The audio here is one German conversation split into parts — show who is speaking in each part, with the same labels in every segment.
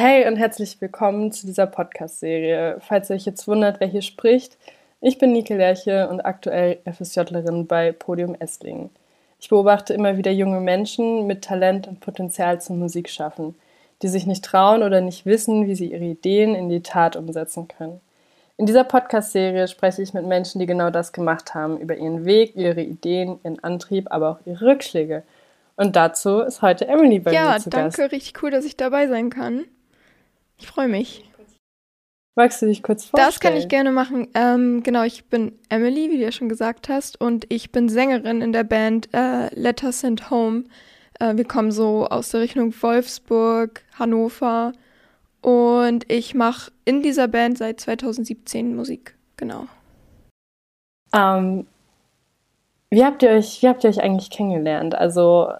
Speaker 1: Hey und herzlich willkommen zu dieser Podcast-Serie. Falls ihr euch jetzt wundert, wer hier spricht, ich bin Nike Lerche und aktuell FSJlerin bei Podium Esslingen. Ich beobachte immer wieder junge Menschen mit Talent und Potenzial zum Musikschaffen, die sich nicht trauen oder nicht wissen, wie sie ihre Ideen in die Tat umsetzen können. In dieser Podcast-Serie spreche ich mit Menschen, die genau das gemacht haben, über ihren Weg, ihre Ideen, ihren Antrieb, aber auch ihre Rückschläge. Und dazu ist heute Emily bei
Speaker 2: ja,
Speaker 1: mir zu Gast.
Speaker 2: Ja, danke, richtig cool, dass ich dabei sein kann. Ich freue mich.
Speaker 1: Magst du dich kurz vorstellen?
Speaker 2: Das kann ich gerne machen. Ähm, genau, ich bin Emily, wie du ja schon gesagt hast, und ich bin Sängerin in der Band äh, Letter Sent Home. Äh, wir kommen so aus der Richtung Wolfsburg, Hannover und ich mache in dieser Band seit 2017 Musik, genau.
Speaker 1: Ähm, wie habt ihr euch, wie habt ihr euch eigentlich kennengelernt? Also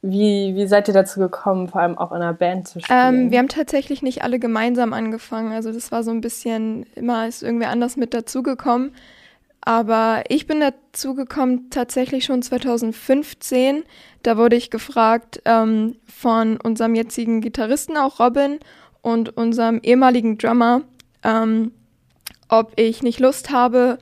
Speaker 1: wie, wie seid ihr dazu gekommen, vor allem auch in einer Band zu spielen?
Speaker 2: Ähm, wir haben tatsächlich nicht alle gemeinsam angefangen. Also das war so ein bisschen, immer ist irgendwer anders mit dazugekommen. Aber ich bin dazugekommen tatsächlich schon 2015. Da wurde ich gefragt ähm, von unserem jetzigen Gitarristen, auch Robin, und unserem ehemaligen Drummer, ähm, ob ich nicht Lust habe,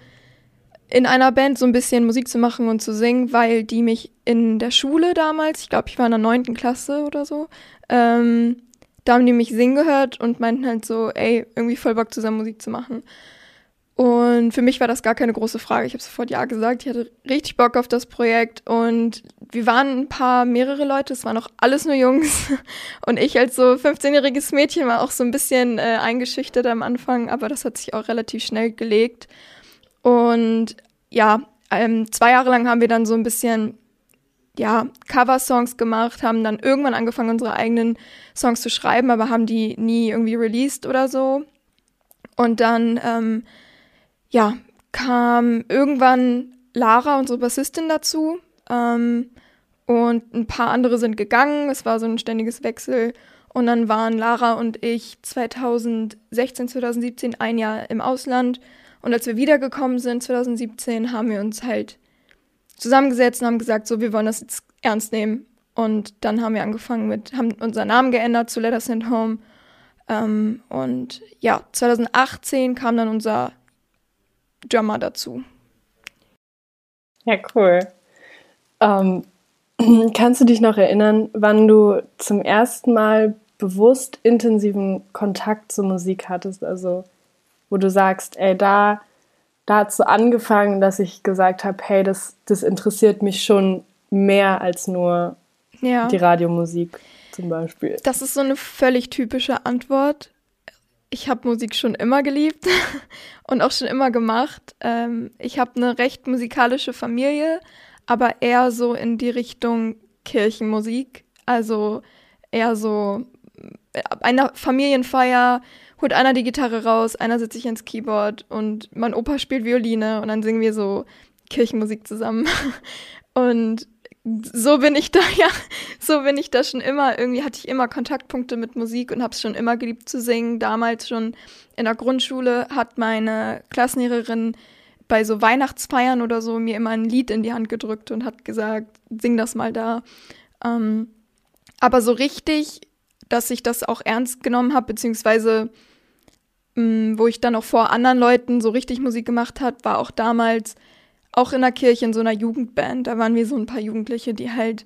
Speaker 2: in einer Band so ein bisschen Musik zu machen und zu singen, weil die mich in der Schule damals, ich glaube, ich war in der neunten Klasse oder so, ähm, da haben die mich singen gehört und meinten halt so, ey, irgendwie voll Bock zusammen Musik zu machen. Und für mich war das gar keine große Frage. Ich habe sofort ja gesagt. Ich hatte richtig Bock auf das Projekt und wir waren ein paar, mehrere Leute. Es waren auch alles nur Jungs. Und ich als so 15-jähriges Mädchen war auch so ein bisschen äh, eingeschüchtert am Anfang, aber das hat sich auch relativ schnell gelegt. Und ja, ähm, zwei Jahre lang haben wir dann so ein bisschen ja, Cover-Songs gemacht, haben dann irgendwann angefangen, unsere eigenen Songs zu schreiben, aber haben die nie irgendwie released oder so. Und dann ähm, ja, kam irgendwann Lara, unsere Bassistin, dazu. Ähm, und ein paar andere sind gegangen. Es war so ein ständiges Wechsel. Und dann waren Lara und ich 2016, 2017 ein Jahr im Ausland. Und als wir wiedergekommen sind, 2017, haben wir uns halt zusammengesetzt und haben gesagt, so, wir wollen das jetzt ernst nehmen. Und dann haben wir angefangen mit, haben unseren Namen geändert zu Letters Send Home. Ähm, und ja, 2018 kam dann unser Drummer dazu.
Speaker 1: Ja, cool. Ähm, kannst du dich noch erinnern, wann du zum ersten Mal bewusst intensiven Kontakt zur Musik hattest? Also, wo du sagst, ey, da, da hat es so angefangen, dass ich gesagt habe, hey, das, das interessiert mich schon mehr als nur ja. die Radiomusik zum Beispiel.
Speaker 2: Das ist so eine völlig typische Antwort ich habe Musik schon immer geliebt und auch schon immer gemacht. Ähm, ich habe eine recht musikalische Familie, aber eher so in die Richtung Kirchenmusik. Also eher so äh, einer Familienfeier holt einer die Gitarre raus, einer sitzt sich ins Keyboard und mein Opa spielt Violine und dann singen wir so Kirchenmusik zusammen. Und so bin ich da, ja, so bin ich da schon immer. Irgendwie hatte ich immer Kontaktpunkte mit Musik und habe es schon immer geliebt zu singen. Damals schon in der Grundschule hat meine Klassenlehrerin bei so Weihnachtsfeiern oder so mir immer ein Lied in die Hand gedrückt und hat gesagt, sing das mal da. Ähm, aber so richtig, dass ich das auch ernst genommen habe, beziehungsweise wo ich dann auch vor anderen Leuten so richtig Musik gemacht habe, war auch damals auch in der Kirche in so einer Jugendband. Da waren wir so ein paar Jugendliche, die halt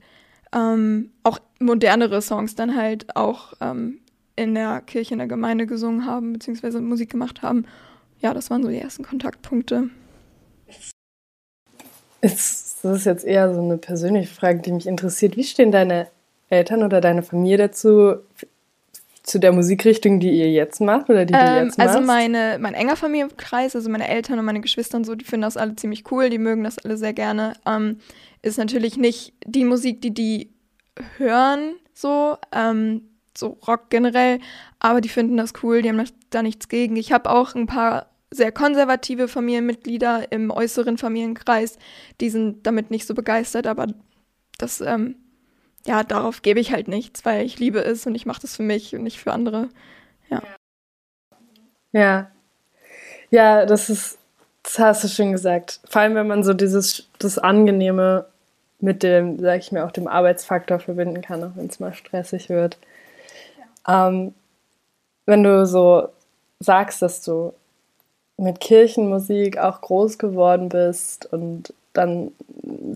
Speaker 2: ähm, auch modernere Songs dann halt auch ähm, in der Kirche, in der Gemeinde gesungen haben, beziehungsweise Musik gemacht haben. Ja, das waren so die ersten Kontaktpunkte.
Speaker 1: das ist jetzt eher so eine persönliche Frage, die mich interessiert. Wie stehen deine Eltern oder deine Familie dazu, zu der Musikrichtung, die ihr jetzt macht oder die ähm, du jetzt
Speaker 2: also machst? Also meine, mein enger Familienkreis, also meine Eltern und meine Geschwister und so, die finden das alle ziemlich cool, die mögen das alle sehr gerne. Ähm, ist natürlich nicht die Musik, die die hören, so, ähm, so Rock generell, aber die finden das cool, die haben da nichts gegen. Ich habe auch ein paar sehr konservative Familienmitglieder im äußeren Familienkreis, die sind damit nicht so begeistert, aber das ähm, ja, darauf gebe ich halt nichts, weil ich liebe es und ich mache das für mich und nicht für andere. Ja.
Speaker 1: Ja. Ja, das ist, das hast du schön gesagt. Vor allem, wenn man so dieses, das Angenehme mit dem, sag ich mir, auch dem Arbeitsfaktor verbinden kann, auch wenn es mal stressig wird. Ja. Ähm, wenn du so sagst, dass du mit Kirchenmusik auch groß geworden bist und dann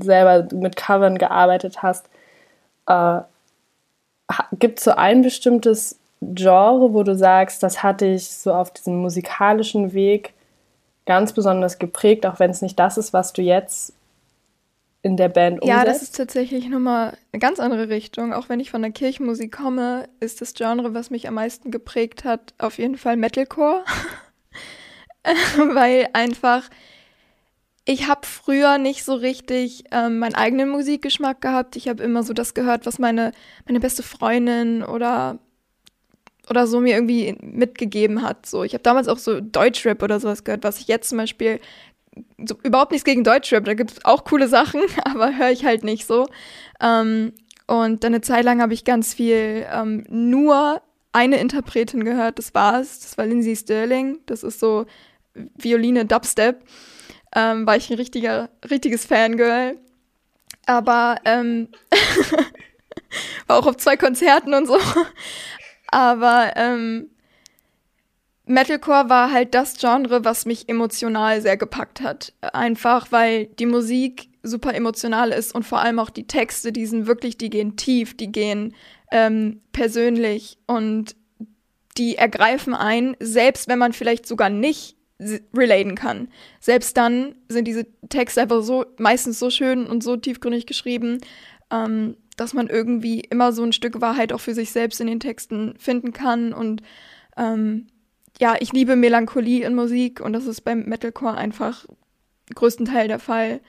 Speaker 1: selber mit Covern gearbeitet hast, äh, gibt es so ein bestimmtes Genre, wo du sagst, das hat dich so auf diesem musikalischen Weg ganz besonders geprägt, auch wenn es nicht das ist, was du jetzt in der Band umsetzt?
Speaker 2: Ja, das ist tatsächlich nochmal eine ganz andere Richtung. Auch wenn ich von der Kirchenmusik komme, ist das Genre, was mich am meisten geprägt hat, auf jeden Fall Metalcore. Weil einfach, ich habe früher nicht so richtig ähm, meinen eigenen Musikgeschmack gehabt. Ich habe immer so das gehört, was meine, meine beste Freundin oder oder so mir irgendwie mitgegeben hat. So, ich habe damals auch so Deutschrap oder sowas gehört, was ich jetzt zum Beispiel so, überhaupt nichts gegen Deutschrap, da gibt es auch coole Sachen, aber höre ich halt nicht so. Ähm, und dann eine Zeit lang habe ich ganz viel ähm, nur eine Interpretin gehört, das war's. Das war Lindsay Sterling. Das ist so Violine Dubstep. Ähm, war ich ein richtiger, richtiges Fangirl. Aber ähm, war auch auf zwei Konzerten und so. Aber ähm, Metalcore war halt das Genre, was mich emotional sehr gepackt hat. Einfach weil die Musik super emotional ist und vor allem auch die Texte, die sind wirklich, die gehen tief, die gehen ähm, persönlich und die ergreifen ein, selbst wenn man vielleicht sogar nicht relaten kann. Selbst dann sind diese Texte einfach so meistens so schön und so tiefgründig geschrieben, ähm, dass man irgendwie immer so ein Stück Wahrheit auch für sich selbst in den Texten finden kann. Und ähm, ja, ich liebe Melancholie in Musik und das ist beim Metalcore einfach größtenteils der Fall.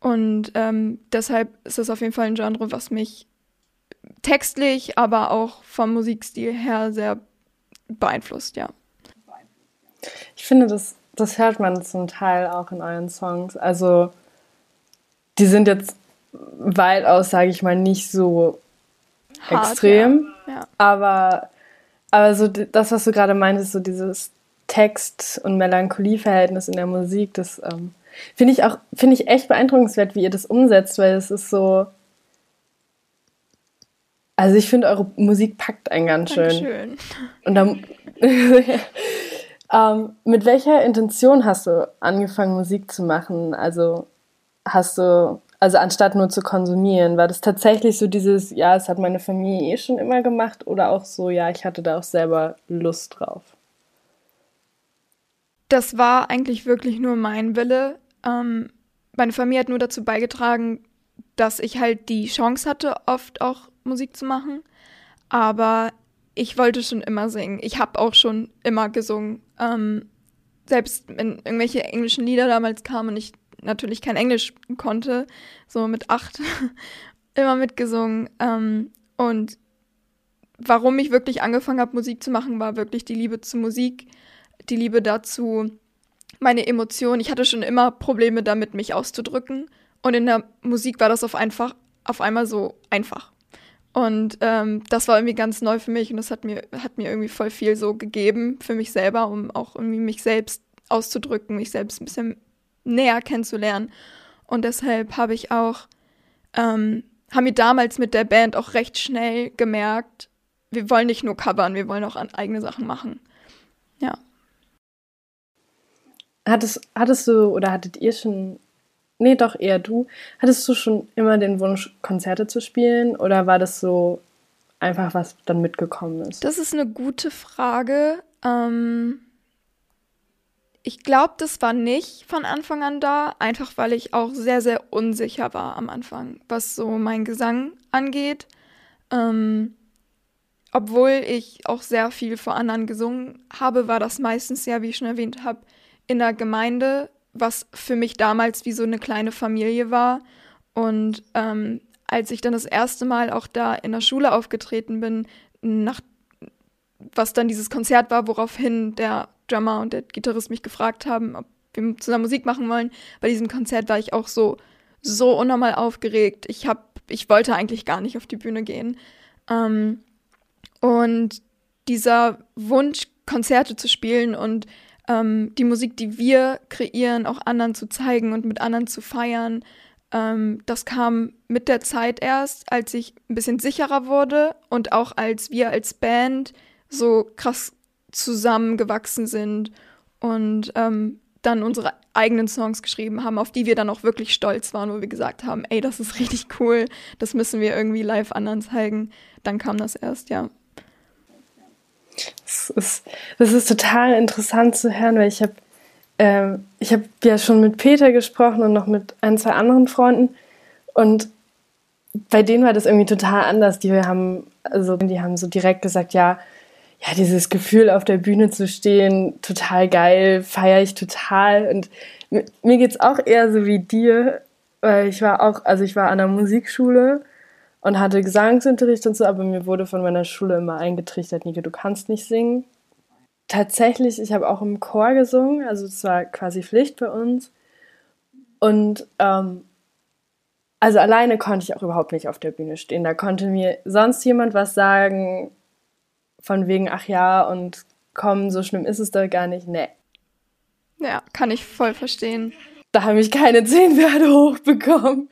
Speaker 2: Und ähm, deshalb ist das auf jeden Fall ein Genre, was mich textlich, aber auch vom Musikstil her sehr beeinflusst, ja.
Speaker 1: Ich finde, das, das hört man zum Teil auch in euren Songs. Also, die sind jetzt weitaus, sage ich mal, nicht so Hart, extrem. Ja. Ja. Aber, aber so das, was du gerade meintest, so dieses Text- und Melancholie-Verhältnis in der Musik, das ähm, finde ich auch, finde ich echt beeindruckenswert, wie ihr das umsetzt, weil es ist so. Also ich finde, eure Musik packt einen ganz schön.
Speaker 2: Dankeschön.
Speaker 1: Und dann, ähm, mit welcher Intention hast du angefangen, Musik zu machen? Also hast du also anstatt nur zu konsumieren, war das tatsächlich so dieses, ja, es hat meine Familie eh schon immer gemacht oder auch so, ja, ich hatte da auch selber Lust drauf?
Speaker 2: Das war eigentlich wirklich nur mein Wille. Ähm, meine Familie hat nur dazu beigetragen, dass ich halt die Chance hatte, oft auch Musik zu machen. Aber ich wollte schon immer singen. Ich habe auch schon immer gesungen. Ähm, selbst wenn irgendwelche englischen Lieder damals kamen und ich natürlich kein Englisch konnte, so mit acht immer mitgesungen. Ähm, und warum ich wirklich angefangen habe, Musik zu machen, war wirklich die Liebe zu Musik, die Liebe dazu, meine Emotionen. Ich hatte schon immer Probleme damit, mich auszudrücken. Und in der Musik war das auf, einfach, auf einmal so einfach. Und ähm, das war irgendwie ganz neu für mich und das hat mir, hat mir irgendwie voll viel so gegeben für mich selber, um auch irgendwie mich selbst auszudrücken, mich selbst ein bisschen näher kennenzulernen. Und deshalb habe ich auch, ähm, haben wir damals mit der Band auch recht schnell gemerkt, wir wollen nicht nur covern, wir wollen auch eigene Sachen machen. Ja.
Speaker 1: Hattest, hattest du oder hattet ihr schon, nee, doch eher du, hattest du schon immer den Wunsch, Konzerte zu spielen oder war das so einfach, was dann mitgekommen ist?
Speaker 2: Das ist eine gute Frage. Ähm, ich glaube, das war nicht von Anfang an da, einfach weil ich auch sehr, sehr unsicher war am Anfang, was so mein Gesang angeht. Ähm, obwohl ich auch sehr viel vor anderen gesungen habe, war das meistens ja, wie ich schon erwähnt habe, in der Gemeinde, was für mich damals wie so eine kleine Familie war. Und ähm, als ich dann das erste Mal auch da in der Schule aufgetreten bin, nach, was dann dieses Konzert war, woraufhin der Drummer und der Gitarrist mich gefragt haben, ob wir zusammen Musik machen wollen. Bei diesem Konzert war ich auch so, so unnormal aufgeregt. Ich hab, ich wollte eigentlich gar nicht auf die Bühne gehen. Ähm, und dieser Wunsch, Konzerte zu spielen und ähm, die Musik, die wir kreieren, auch anderen zu zeigen und mit anderen zu feiern, ähm, das kam mit der Zeit erst, als ich ein bisschen sicherer wurde und auch als wir als Band so krass zusammengewachsen sind und ähm, dann unsere eigenen Songs geschrieben haben, auf die wir dann auch wirklich stolz waren, wo wir gesagt haben, ey, das ist richtig cool, das müssen wir irgendwie live anderen zeigen. Dann kam das erst, ja.
Speaker 1: Das ist, das ist total interessant zu hören, weil ich habe ähm, ich ja schon mit Peter gesprochen und noch mit ein, zwei anderen Freunden und bei denen war das irgendwie total anders. Die haben, also die haben so direkt gesagt, ja, ja, dieses Gefühl auf der Bühne zu stehen, total geil, feiere ich total. Und mir geht es auch eher so wie dir, weil ich war auch, also ich war an der Musikschule und hatte Gesangsunterricht und so, aber mir wurde von meiner Schule immer eingetrichtert, Nike, du kannst nicht singen. Tatsächlich, ich habe auch im Chor gesungen, also es war quasi Pflicht bei uns. Und ähm, also alleine konnte ich auch überhaupt nicht auf der Bühne stehen. Da konnte mir sonst jemand was sagen, von wegen, ach ja, und komm, so schlimm ist es doch gar nicht. Nee.
Speaker 2: Ja, kann ich voll verstehen.
Speaker 1: Da habe ich keine zehn Werte hochbekommen.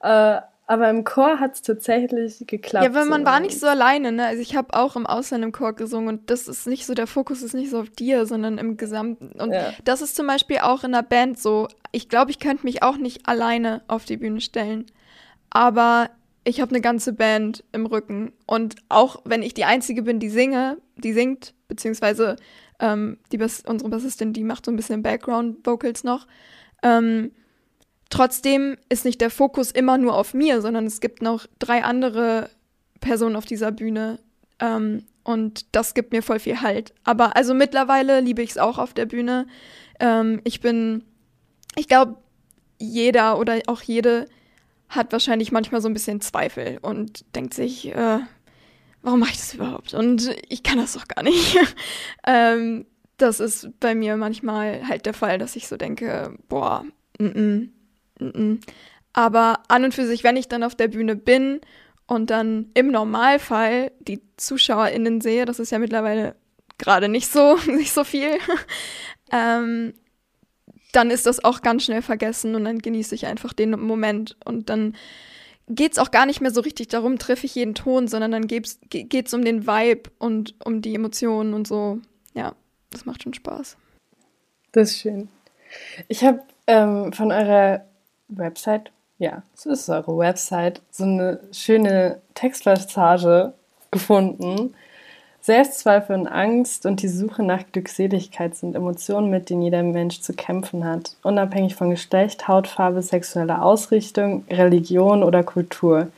Speaker 1: Äh, aber im Chor hat es tatsächlich geklappt.
Speaker 2: Ja, weil man so. war nicht so alleine, ne? Also ich habe auch im Ausland im Chor gesungen und das ist nicht so, der Fokus ist nicht so auf dir, sondern im Gesamten. Und ja. das ist zum Beispiel auch in der Band so. Ich glaube, ich könnte mich auch nicht alleine auf die Bühne stellen. Aber ich habe eine ganze Band im Rücken. Und auch wenn ich die Einzige bin, die singe, die singt, beziehungsweise ähm, die Bas unsere Bassistin, die macht so ein bisschen Background-Vocals noch. Ähm, trotzdem ist nicht der Fokus immer nur auf mir, sondern es gibt noch drei andere Personen auf dieser Bühne. Ähm, und das gibt mir voll viel Halt. Aber also mittlerweile liebe ich es auch auf der Bühne. Ähm, ich bin, ich glaube, jeder oder auch jede hat wahrscheinlich manchmal so ein bisschen Zweifel und denkt sich, äh, warum mache ich das überhaupt? Und ich kann das doch gar nicht. ähm, das ist bei mir manchmal halt der Fall, dass ich so denke, boah, mm -mm, aber an und für sich, wenn ich dann auf der Bühne bin und dann im Normalfall die ZuschauerInnen sehe, das ist ja mittlerweile gerade nicht so, nicht so viel, ähm, dann ist das auch ganz schnell vergessen und dann genieße ich einfach den Moment und dann geht es auch gar nicht mehr so richtig darum, treffe ich jeden Ton, sondern dann geht es um den Vibe und um die Emotionen und so. Ja, das macht schon Spaß.
Speaker 1: Das ist schön. Ich habe ähm, von eurer Website, ja, es ist eure Website, so eine schöne Textpassage gefunden. Selbstzweifel und Angst und die Suche nach Glückseligkeit sind Emotionen, mit denen jeder Mensch zu kämpfen hat, unabhängig von Geschlecht, Hautfarbe, sexueller Ausrichtung, Religion oder Kultur.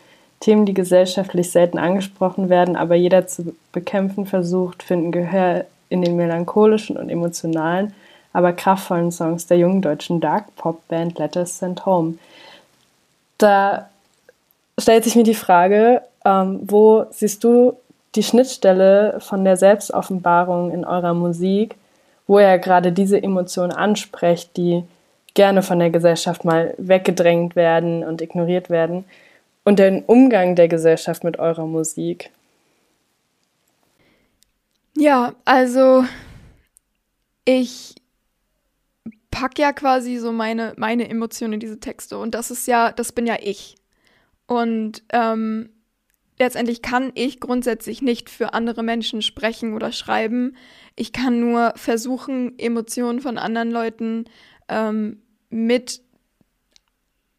Speaker 1: Themen, die gesellschaftlich selten angesprochen werden, aber jeder zu bekämpfen versucht, finden Gehör in den melancholischen und emotionalen, aber kraftvollen Songs der jungen deutschen Dark Pop Band Letters Sent Home. Da stellt sich mir die Frage, ähm, wo siehst du die Schnittstelle von der Selbstoffenbarung in eurer Musik, wo ihr gerade diese Emotionen ansprecht, die gerne von der Gesellschaft mal weggedrängt werden und ignoriert werden, und den Umgang der Gesellschaft mit eurer Musik.
Speaker 2: Ja, also ich pack ja quasi so meine, meine Emotionen in diese Texte und das ist ja, das bin ja ich. Und ähm, letztendlich kann ich grundsätzlich nicht für andere Menschen sprechen oder schreiben. Ich kann nur versuchen, Emotionen von anderen Leuten ähm, mit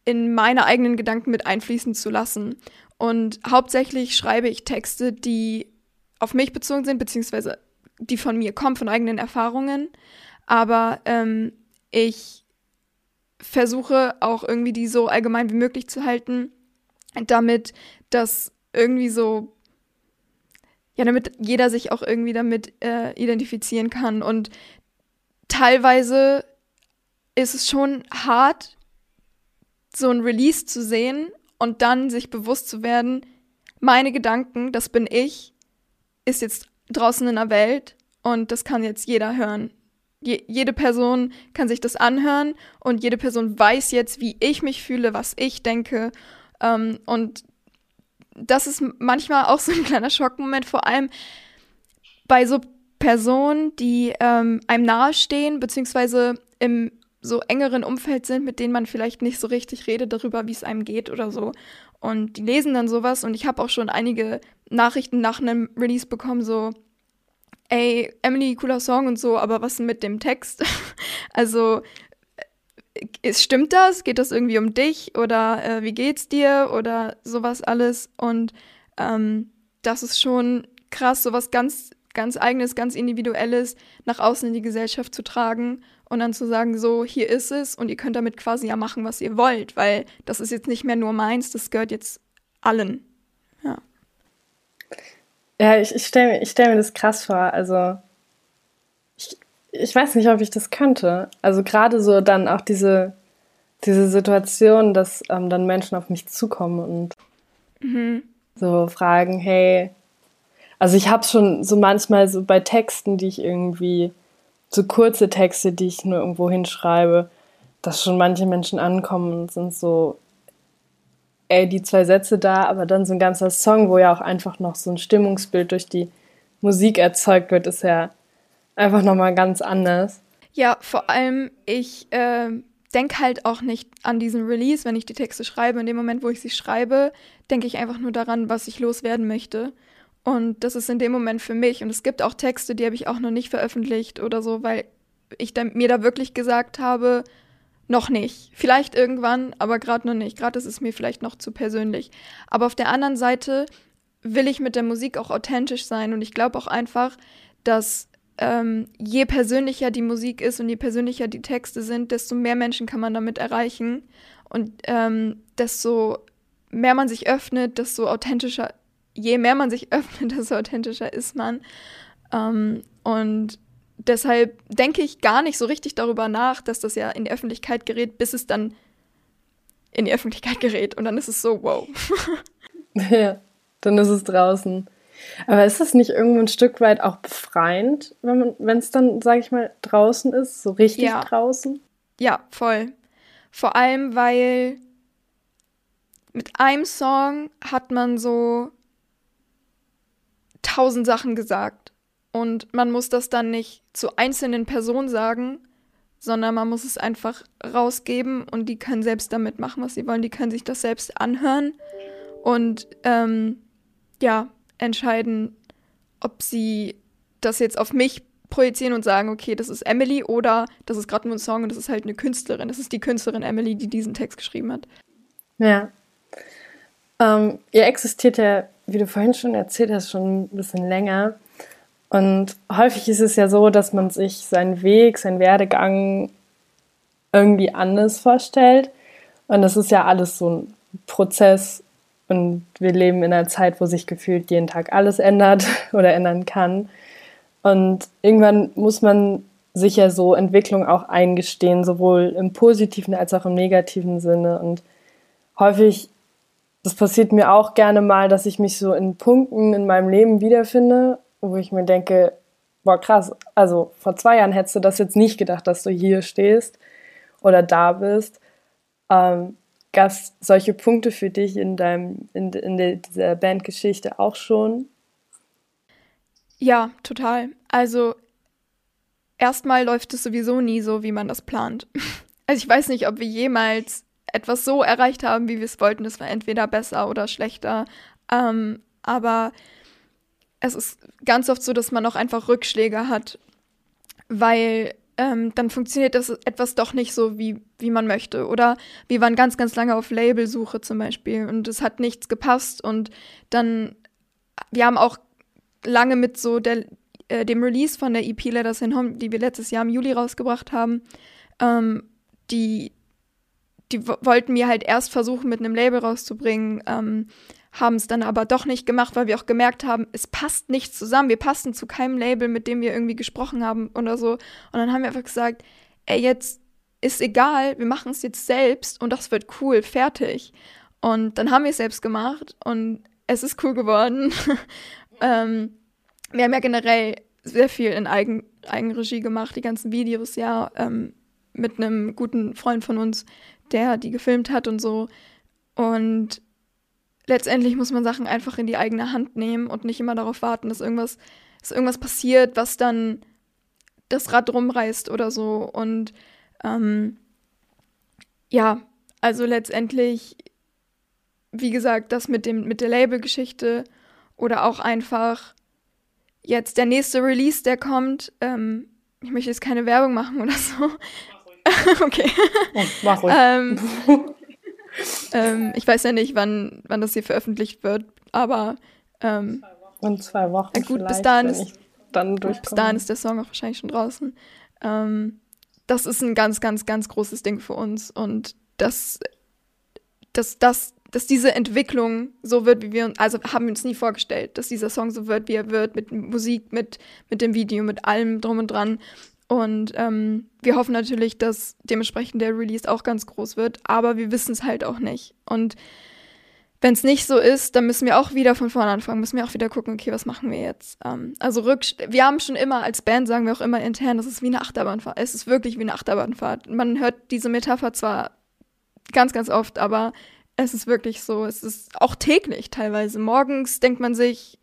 Speaker 2: in meine eigenen Gedanken mit einfließen zu lassen. Und hauptsächlich schreibe ich Texte, die auf mich bezogen sind, beziehungsweise die von mir kommen, von eigenen Erfahrungen. Aber ähm, ich versuche auch irgendwie die so allgemein wie möglich zu halten, damit das irgendwie so, ja, damit jeder sich auch irgendwie damit äh, identifizieren kann. Und teilweise ist es schon hart, so ein Release zu sehen und dann sich bewusst zu werden, meine Gedanken, das bin ich, ist jetzt draußen in der Welt und das kann jetzt jeder hören. Je jede Person kann sich das anhören und jede Person weiß jetzt, wie ich mich fühle, was ich denke. Ähm, und das ist manchmal auch so ein kleiner Schockmoment, vor allem bei so Personen, die ähm, einem nahestehen, beziehungsweise im so engeren Umfeld sind, mit denen man vielleicht nicht so richtig redet darüber, wie es einem geht oder so. Und die lesen dann sowas und ich habe auch schon einige Nachrichten nach einem Release bekommen, so, ey, Emily, cooler Song und so, aber was mit dem Text? also, ist, stimmt das? Geht das irgendwie um dich? Oder äh, wie geht's dir? Oder sowas alles. Und ähm, das ist schon krass, sowas ganz, ganz eigenes, ganz individuelles nach außen in die Gesellschaft zu tragen und dann zu sagen, so, hier ist es und ihr könnt damit quasi ja machen, was ihr wollt, weil das ist jetzt nicht mehr nur meins, das gehört jetzt allen. Ja.
Speaker 1: Ja, ich, ich stelle ich stell mir das krass vor. Also, ich, ich weiß nicht, ob ich das könnte. Also, gerade so dann auch diese, diese Situation, dass ähm, dann Menschen auf mich zukommen und mhm. so fragen: Hey, also, ich habe schon so manchmal so bei Texten, die ich irgendwie, so kurze Texte, die ich nur irgendwo hinschreibe, dass schon manche Menschen ankommen und sind so: ey, die zwei Sätze da, aber dann so ein ganzer Song, wo ja auch einfach noch so ein Stimmungsbild durch die Musik erzeugt wird, ist ja einfach nochmal ganz anders.
Speaker 2: Ja, vor allem, ich äh, denke halt auch nicht an diesen Release, wenn ich die Texte schreibe. In dem Moment, wo ich sie schreibe, denke ich einfach nur daran, was ich loswerden möchte. Und das ist in dem Moment für mich. Und es gibt auch Texte, die habe ich auch noch nicht veröffentlicht oder so, weil ich da, mir da wirklich gesagt habe, noch nicht. Vielleicht irgendwann, aber gerade noch nicht. Gerade ist es mir vielleicht noch zu persönlich. Aber auf der anderen Seite will ich mit der Musik auch authentisch sein und ich glaube auch einfach, dass ähm, je persönlicher die Musik ist und je persönlicher die Texte sind, desto mehr Menschen kann man damit erreichen und ähm, desto mehr man sich öffnet, desto authentischer, je mehr man sich öffnet, desto authentischer ist man. Ähm, und deshalb denke ich gar nicht so richtig darüber nach, dass das ja in die Öffentlichkeit gerät, bis es dann in die Öffentlichkeit gerät. Und dann ist es so, wow.
Speaker 1: ja, dann ist es draußen. Aber ist das nicht irgendwo ein Stück weit auch befreiend, wenn es dann, sage ich mal, draußen ist, so richtig ja. draußen?
Speaker 2: Ja, voll. Vor allem, weil mit einem Song hat man so tausend Sachen gesagt. Und man muss das dann nicht zu einzelnen Personen sagen, sondern man muss es einfach rausgeben und die können selbst damit machen, was sie wollen. Die können sich das selbst anhören und ähm, ja, entscheiden, ob sie das jetzt auf mich projizieren und sagen, okay, das ist Emily oder das ist gerade nur ein Song und das ist halt eine Künstlerin. Das ist die Künstlerin Emily, die diesen Text geschrieben hat.
Speaker 1: Ja. Ähm, ihr existiert ja, wie du vorhin schon erzählt hast, schon ein bisschen länger. Und häufig ist es ja so, dass man sich seinen Weg, seinen Werdegang irgendwie anders vorstellt. Und das ist ja alles so ein Prozess. Und wir leben in einer Zeit, wo sich gefühlt jeden Tag alles ändert oder ändern kann. Und irgendwann muss man sich ja so Entwicklung auch eingestehen, sowohl im positiven als auch im negativen Sinne. Und häufig, das passiert mir auch gerne mal, dass ich mich so in Punkten in meinem Leben wiederfinde wo ich mir denke, boah, krass, also vor zwei Jahren hättest du das jetzt nicht gedacht, dass du hier stehst oder da bist. Ähm, Gab es solche Punkte für dich in, deinem, in, in der, dieser Bandgeschichte auch schon?
Speaker 2: Ja, total. Also erstmal läuft es sowieso nie so, wie man das plant. Also ich weiß nicht, ob wir jemals etwas so erreicht haben, wie wir es wollten. Es war entweder besser oder schlechter. Ähm, aber es ist ganz oft so, dass man auch einfach Rückschläge hat, weil ähm, dann funktioniert das etwas doch nicht so, wie, wie man möchte. Oder wir waren ganz, ganz lange auf Labelsuche zum Beispiel und es hat nichts gepasst und dann, wir haben auch lange mit so der, äh, dem Release von der EP Letters in Home, die wir letztes Jahr im Juli rausgebracht haben, ähm, die, die wollten wir halt erst versuchen, mit einem Label rauszubringen, ähm, haben es dann aber doch nicht gemacht, weil wir auch gemerkt haben, es passt nicht zusammen. Wir passen zu keinem Label, mit dem wir irgendwie gesprochen haben oder so. Und dann haben wir einfach gesagt, ey, jetzt ist egal, wir machen es jetzt selbst und das wird cool, fertig. Und dann haben wir es selbst gemacht und es ist cool geworden. ähm, wir haben ja generell sehr viel in Eigen, Eigenregie gemacht, die ganzen Videos ja ähm, mit einem guten Freund von uns, der die gefilmt hat und so. Und letztendlich muss man Sachen einfach in die eigene Hand nehmen und nicht immer darauf warten, dass irgendwas, dass irgendwas passiert, was dann das Rad rumreißt oder so. Und ähm, ja, also letztendlich, wie gesagt, das mit dem, mit der Labelgeschichte oder auch einfach, jetzt der nächste Release, der kommt, ähm, ich möchte jetzt keine Werbung machen oder so. okay. Oh, mach ruhig. ähm, ähm, ich weiß ja nicht, wann, wann das hier veröffentlicht wird, aber ähm,
Speaker 1: in zwei Wochen.
Speaker 2: Ja gut, bis dahin, ist, dann bis dahin ist der Song auch wahrscheinlich schon draußen. Ähm, das ist ein ganz, ganz, ganz großes Ding für uns und das, das, das, dass diese Entwicklung so wird, wie wir uns, also haben wir uns nie vorgestellt, dass dieser Song so wird, wie er wird, mit Musik, mit, mit dem Video, mit allem drum und dran. Und ähm, wir hoffen natürlich, dass dementsprechend der Release auch ganz groß wird, aber wir wissen es halt auch nicht. Und wenn es nicht so ist, dann müssen wir auch wieder von vorne anfangen, müssen wir auch wieder gucken, okay, was machen wir jetzt? Ähm, also Rückst wir haben schon immer als Band, sagen wir auch immer intern, das ist wie eine Achterbahnfahrt. Es ist wirklich wie eine Achterbahnfahrt. Man hört diese Metapher zwar ganz, ganz oft, aber es ist wirklich so. Es ist auch täglich teilweise. Morgens denkt man sich,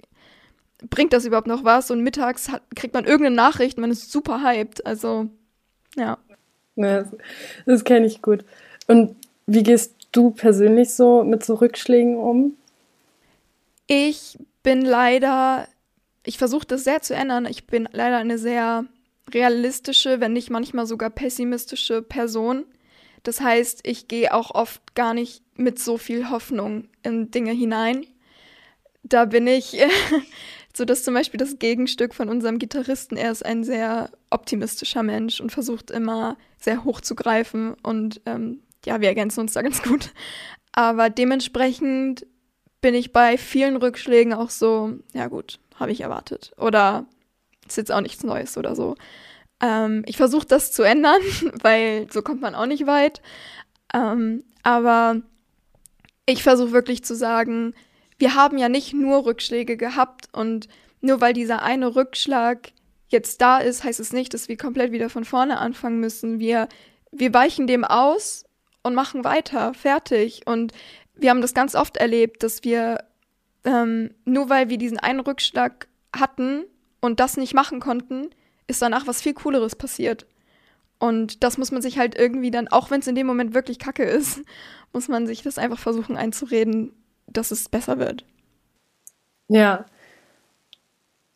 Speaker 2: bringt das überhaupt noch was? Und mittags hat, kriegt man irgendeine Nachricht, man ist super hyped. Also, ja.
Speaker 1: ja das, das kenne ich gut. Und wie gehst du persönlich so mit so Rückschlägen um?
Speaker 2: Ich bin leider, ich versuche das sehr zu ändern. Ich bin leider eine sehr realistische, wenn nicht manchmal sogar pessimistische Person. Das heißt, ich gehe auch oft gar nicht mit so viel Hoffnung in Dinge hinein. Da bin ich So dass zum Beispiel das Gegenstück von unserem Gitarristen, er ist ein sehr optimistischer Mensch und versucht immer sehr hoch zu greifen und ähm, ja, wir ergänzen uns da ganz gut. Aber dementsprechend bin ich bei vielen Rückschlägen auch so, ja gut, habe ich erwartet. Oder ist jetzt auch nichts Neues oder so. Ähm, ich versuche das zu ändern, weil so kommt man auch nicht weit. Ähm, aber ich versuche wirklich zu sagen, wir haben ja nicht nur Rückschläge gehabt und nur weil dieser eine Rückschlag jetzt da ist, heißt es nicht, dass wir komplett wieder von vorne anfangen müssen. Wir, wir weichen dem aus und machen weiter, fertig. Und wir haben das ganz oft erlebt, dass wir ähm, nur weil wir diesen einen Rückschlag hatten und das nicht machen konnten, ist danach was viel Cooleres passiert. Und das muss man sich halt irgendwie dann, auch wenn es in dem Moment wirklich kacke ist, muss man sich das einfach versuchen einzureden, dass es besser wird.
Speaker 1: Ja.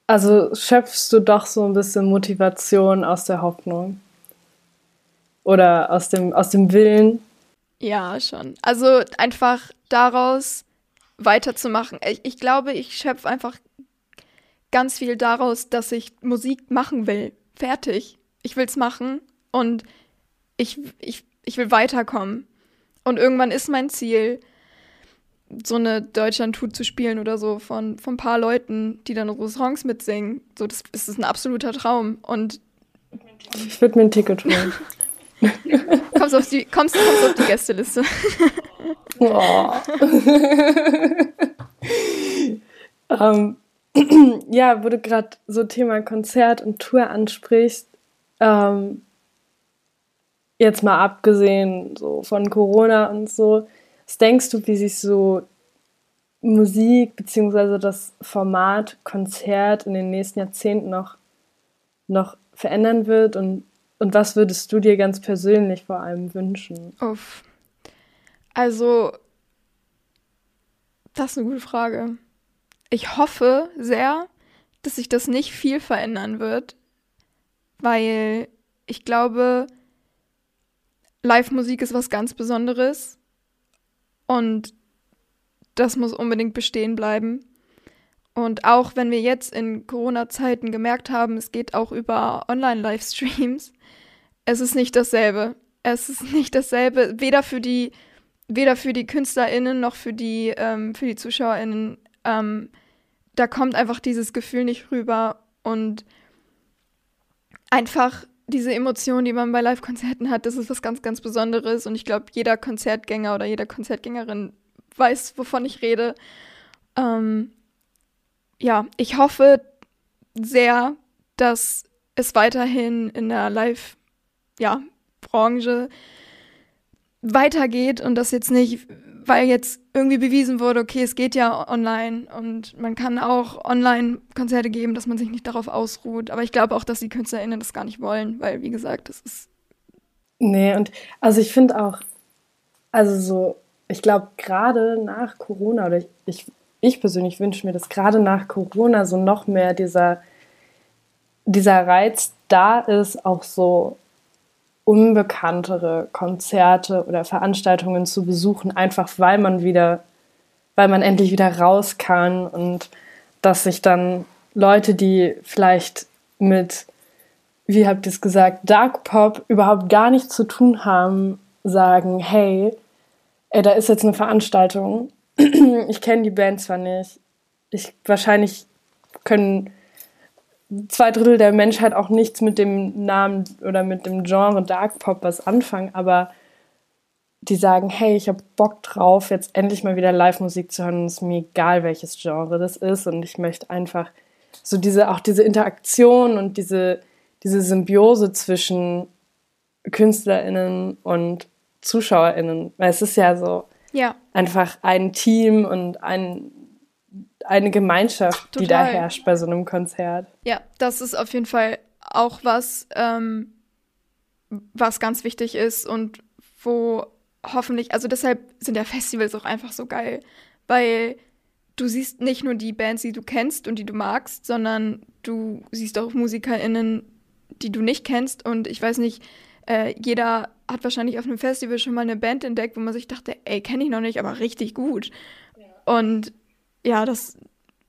Speaker 1: Also schöpfst du doch so ein bisschen Motivation aus der Hoffnung. Oder aus dem, aus dem Willen.
Speaker 2: Ja, schon. Also einfach daraus weiterzumachen. Ich, ich glaube, ich schöpfe einfach ganz viel daraus, dass ich Musik machen will. Fertig. Ich will es machen und ich, ich, ich will weiterkommen. Und irgendwann ist mein Ziel, so eine Deutschland-Tour zu spielen oder so von, von ein paar Leuten, die dann unsere Songs mitsingen. So, das, das ist ein absoluter Traum. Und
Speaker 1: ich würde mir ein Ticket holen.
Speaker 2: kommst, auf die, kommst, kommst auf die Gästeliste.
Speaker 1: oh. um, ja, wo du gerade so Thema Konzert und Tour ansprichst, ähm, jetzt mal abgesehen so von Corona und so, was denkst du, wie sich so Musik bzw. das Format Konzert in den nächsten Jahrzehnten noch, noch verändern wird und, und was würdest du dir ganz persönlich vor allem wünschen?
Speaker 2: Uff. Also, das ist eine gute Frage. Ich hoffe sehr, dass sich das nicht viel verändern wird, weil ich glaube, Live-Musik ist was ganz Besonderes und das muss unbedingt bestehen bleiben. Und auch wenn wir jetzt in Corona-Zeiten gemerkt haben, es geht auch über Online-Livestreams, es ist nicht dasselbe. Es ist nicht dasselbe, weder für die, weder für die KünstlerInnen noch für die, ähm, für die ZuschauerInnen. Ähm, da kommt einfach dieses Gefühl nicht rüber und einfach diese Emotion, die man bei Live-Konzerten hat, das ist was ganz, ganz Besonderes. Und ich glaube, jeder Konzertgänger oder jede Konzertgängerin weiß, wovon ich rede. Ähm, ja, ich hoffe sehr, dass es weiterhin in der Live-Branche ja, weitergeht und dass jetzt nicht weil jetzt irgendwie bewiesen wurde, okay, es geht ja online und man kann auch online Konzerte geben, dass man sich nicht darauf ausruht. Aber ich glaube auch, dass die KünstlerInnen das gar nicht wollen, weil, wie gesagt, das ist.
Speaker 1: Nee, und also ich finde auch, also so, ich glaube, gerade nach Corona, oder ich, ich, ich persönlich wünsche mir, dass gerade nach Corona so noch mehr dieser, dieser Reiz da ist, auch so unbekanntere Konzerte oder Veranstaltungen zu besuchen, einfach weil man wieder, weil man endlich wieder raus kann und dass sich dann Leute, die vielleicht mit, wie habt ihr es gesagt, Dark Pop überhaupt gar nichts zu tun haben, sagen, hey, ey, da ist jetzt eine Veranstaltung, ich kenne die Band zwar nicht, ich wahrscheinlich können zwei Drittel der Menschheit auch nichts mit dem Namen oder mit dem Genre Dark Pop was anfangen, aber die sagen, hey, ich habe Bock drauf, jetzt endlich mal wieder Live-Musik zu hören. Und es ist mir egal, welches Genre das ist. Und ich möchte einfach so diese, auch diese Interaktion und diese, diese Symbiose zwischen KünstlerInnen und ZuschauerInnen, weil es ist ja so
Speaker 2: ja.
Speaker 1: einfach ein Team und ein eine Gemeinschaft, Total. die da herrscht bei so einem Konzert.
Speaker 2: Ja, das ist auf jeden Fall auch was, ähm, was ganz wichtig ist und wo hoffentlich, also deshalb sind ja Festivals auch einfach so geil, weil du siehst nicht nur die Bands, die du kennst und die du magst, sondern du siehst auch MusikerInnen, die du nicht kennst und ich weiß nicht, äh, jeder hat wahrscheinlich auf einem Festival schon mal eine Band entdeckt, wo man sich dachte, ey, kenne ich noch nicht, aber richtig gut. Ja. Und ja, das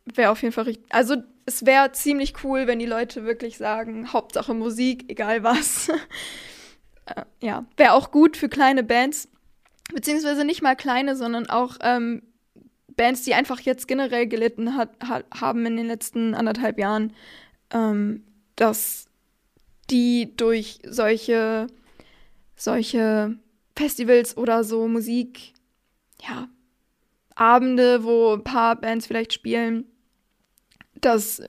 Speaker 2: wäre auf jeden Fall richtig. Also es wäre ziemlich cool, wenn die Leute wirklich sagen, Hauptsache Musik, egal was. äh, ja, wäre auch gut für kleine Bands, beziehungsweise nicht mal kleine, sondern auch ähm, Bands, die einfach jetzt generell gelitten hat, hat, haben in den letzten anderthalb Jahren, ähm, dass die durch solche, solche Festivals oder so Musik, ja, Abende, wo ein paar Bands vielleicht spielen, dass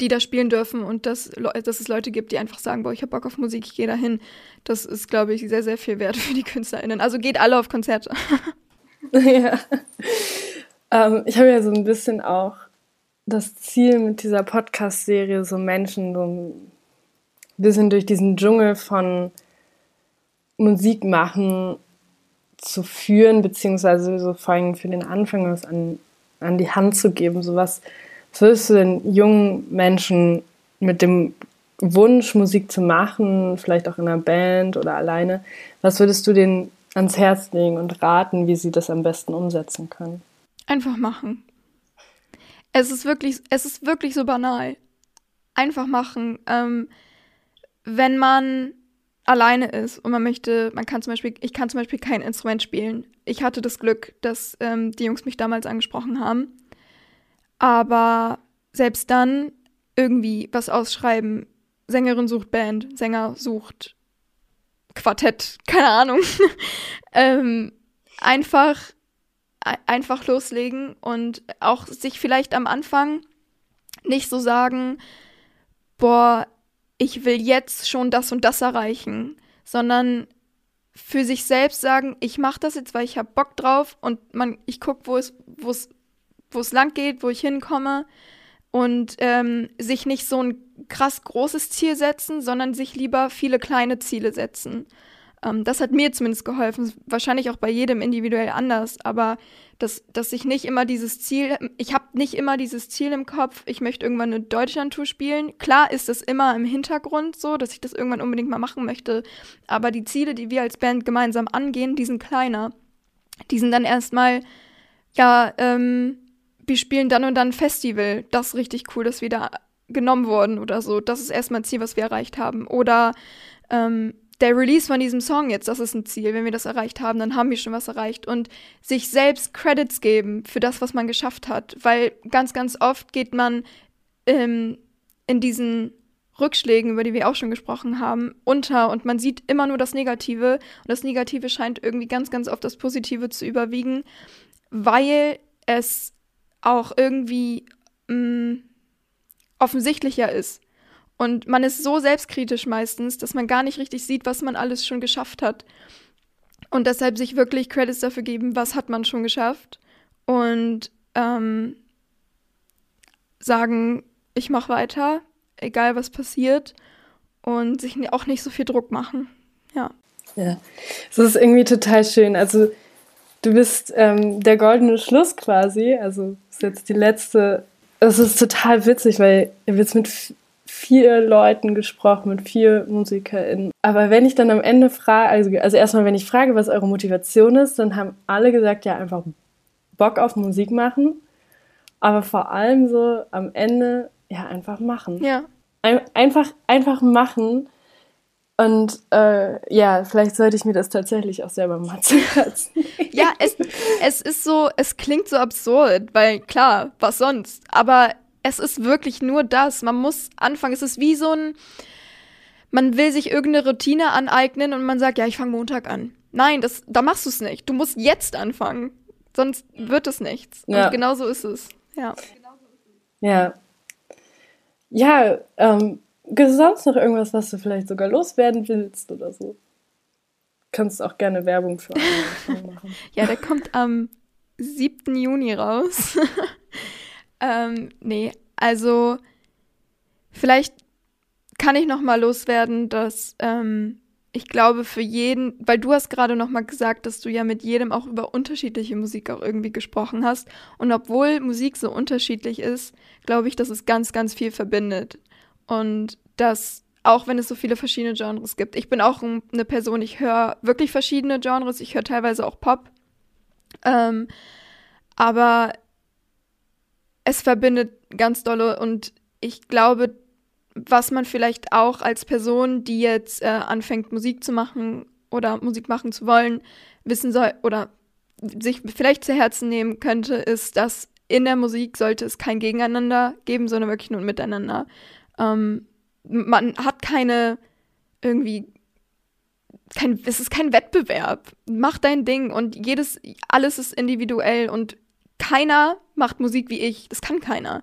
Speaker 2: die da spielen dürfen und dass, dass es Leute gibt, die einfach sagen, boah, ich hab Bock auf Musik, ich gehe da hin. Das ist, glaube ich, sehr, sehr viel wert für die KünstlerInnen. Also geht alle auf Konzerte.
Speaker 1: ja. Ähm, ich habe ja so ein bisschen auch das Ziel mit dieser Podcast-Serie, so Menschen so ein bisschen durch diesen Dschungel von Musik machen zu führen, beziehungsweise so vor allem für den Anfang was an, an die Hand zu geben. So was, was würdest du den jungen Menschen mit dem Wunsch, Musik zu machen, vielleicht auch in einer Band oder alleine, was würdest du denen ans Herz legen und raten, wie sie das am besten umsetzen können?
Speaker 2: Einfach machen. Es ist wirklich, es ist wirklich so banal. Einfach machen. Ähm, wenn man alleine ist und man möchte, man kann zum Beispiel, ich kann zum Beispiel kein Instrument spielen. Ich hatte das Glück, dass ähm, die Jungs mich damals angesprochen haben. Aber selbst dann irgendwie was ausschreiben, Sängerin sucht Band, Sänger sucht Quartett, keine Ahnung. ähm, einfach, einfach loslegen und auch sich vielleicht am Anfang nicht so sagen, boah, ich will jetzt schon das und das erreichen, sondern für sich selbst sagen, ich mache das jetzt, weil ich habe Bock drauf und man, ich gucke, wo es, wo es, wo es lang geht, wo ich hinkomme und ähm, sich nicht so ein krass großes Ziel setzen, sondern sich lieber viele kleine Ziele setzen. Ähm, das hat mir zumindest geholfen, wahrscheinlich auch bei jedem individuell anders, aber dass, dass ich nicht immer dieses Ziel, ich habe nicht immer dieses Ziel im Kopf, ich möchte irgendwann eine Deutschlandtour spielen. Klar ist es immer im Hintergrund so, dass ich das irgendwann unbedingt mal machen möchte, aber die Ziele, die wir als Band gemeinsam angehen, die sind kleiner. Die sind dann erstmal, ja, ähm, wir spielen dann und dann ein Festival, das ist richtig cool, dass wir da genommen wurden oder so. Das ist erstmal ein Ziel, was wir erreicht haben. Oder ähm, der Release von diesem Song jetzt, das ist ein Ziel. Wenn wir das erreicht haben, dann haben wir schon was erreicht. Und sich selbst Credits geben für das, was man geschafft hat. Weil ganz, ganz oft geht man ähm, in diesen Rückschlägen, über die wir auch schon gesprochen haben, unter und man sieht immer nur das Negative. Und das Negative scheint irgendwie ganz, ganz oft das Positive zu überwiegen, weil es auch irgendwie mh, mm, offensichtlicher ist und man ist so selbstkritisch meistens, dass man gar nicht richtig sieht, was man alles schon geschafft hat. Und deshalb sich wirklich Credits dafür geben, was hat man schon geschafft. Und ähm, sagen, ich mache weiter, egal was passiert. Und sich auch nicht so viel Druck machen. Ja.
Speaker 1: Ja, es ist irgendwie total schön. Also du bist ähm, der goldene Schluss quasi. Also ist jetzt die letzte. Es ist total witzig, weil ihr wird mit vier Leuten gesprochen, mit vier MusikerInnen. Aber wenn ich dann am Ende frage, also, also erstmal, wenn ich frage, was eure Motivation ist, dann haben alle gesagt, ja, einfach Bock auf Musik machen. Aber vor allem so am Ende, ja, einfach machen.
Speaker 2: Ja.
Speaker 1: Ein, einfach, einfach machen. Und äh, ja, vielleicht sollte ich mir das tatsächlich auch selber mal zu Herzen.
Speaker 2: Ja, es, es ist so, es klingt so absurd, weil klar, was sonst? Aber es ist wirklich nur das. Man muss anfangen. Es ist wie so ein, man will sich irgendeine Routine aneignen und man sagt, ja, ich fange Montag an. Nein, das, da machst du es nicht. Du musst jetzt anfangen. Sonst wird es nichts. Ja. Und genau so ist es. Ja.
Speaker 1: Ja. Ja, ähm, gibt es sonst noch irgendwas, was du vielleicht sogar loswerden willst oder so? Kannst auch gerne Werbung für andere machen.
Speaker 2: ja, der kommt am 7. Juni raus. ähm, nee, also vielleicht kann ich noch mal loswerden, dass ähm, ich glaube für jeden, weil du hast gerade noch mal gesagt, dass du ja mit jedem auch über unterschiedliche Musik auch irgendwie gesprochen hast und obwohl Musik so unterschiedlich ist, glaube ich, dass es ganz ganz viel verbindet und dass auch wenn es so viele verschiedene Genres gibt. Ich bin auch eine Person, ich höre wirklich verschiedene Genres, ich höre teilweise auch Pop. Ähm, aber es verbindet ganz dolle und ich glaube, was man vielleicht auch als Person, die jetzt äh, anfängt, Musik zu machen oder Musik machen zu wollen, wissen soll oder sich vielleicht zu Herzen nehmen könnte, ist, dass in der Musik sollte es kein Gegeneinander geben, sondern wirklich nur ein Miteinander. Ähm, man hat keine irgendwie kein, es ist kein Wettbewerb. Mach dein Ding und jedes, alles ist individuell und keiner macht Musik wie ich. Das kann keiner.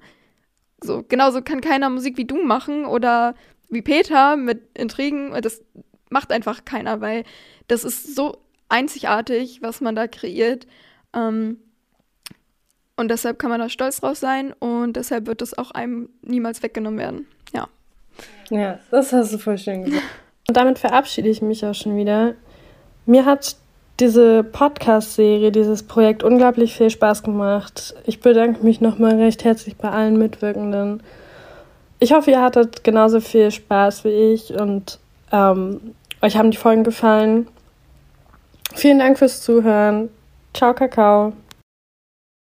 Speaker 2: So, genauso kann keiner Musik wie du machen oder wie Peter mit Intrigen. Das macht einfach keiner, weil das ist so einzigartig, was man da kreiert. Ähm, und deshalb kann man da stolz drauf sein und deshalb wird das auch einem niemals weggenommen werden. Ja.
Speaker 1: Ja, das hast du voll schön gesagt. Und damit verabschiede ich mich auch schon wieder. Mir hat diese Podcast-Serie, dieses Projekt unglaublich viel Spaß gemacht. Ich bedanke mich nochmal recht herzlich bei allen Mitwirkenden. Ich hoffe, ihr hattet genauso viel Spaß wie ich und ähm, euch haben die Folgen gefallen. Vielen Dank fürs Zuhören. Ciao, Kakao.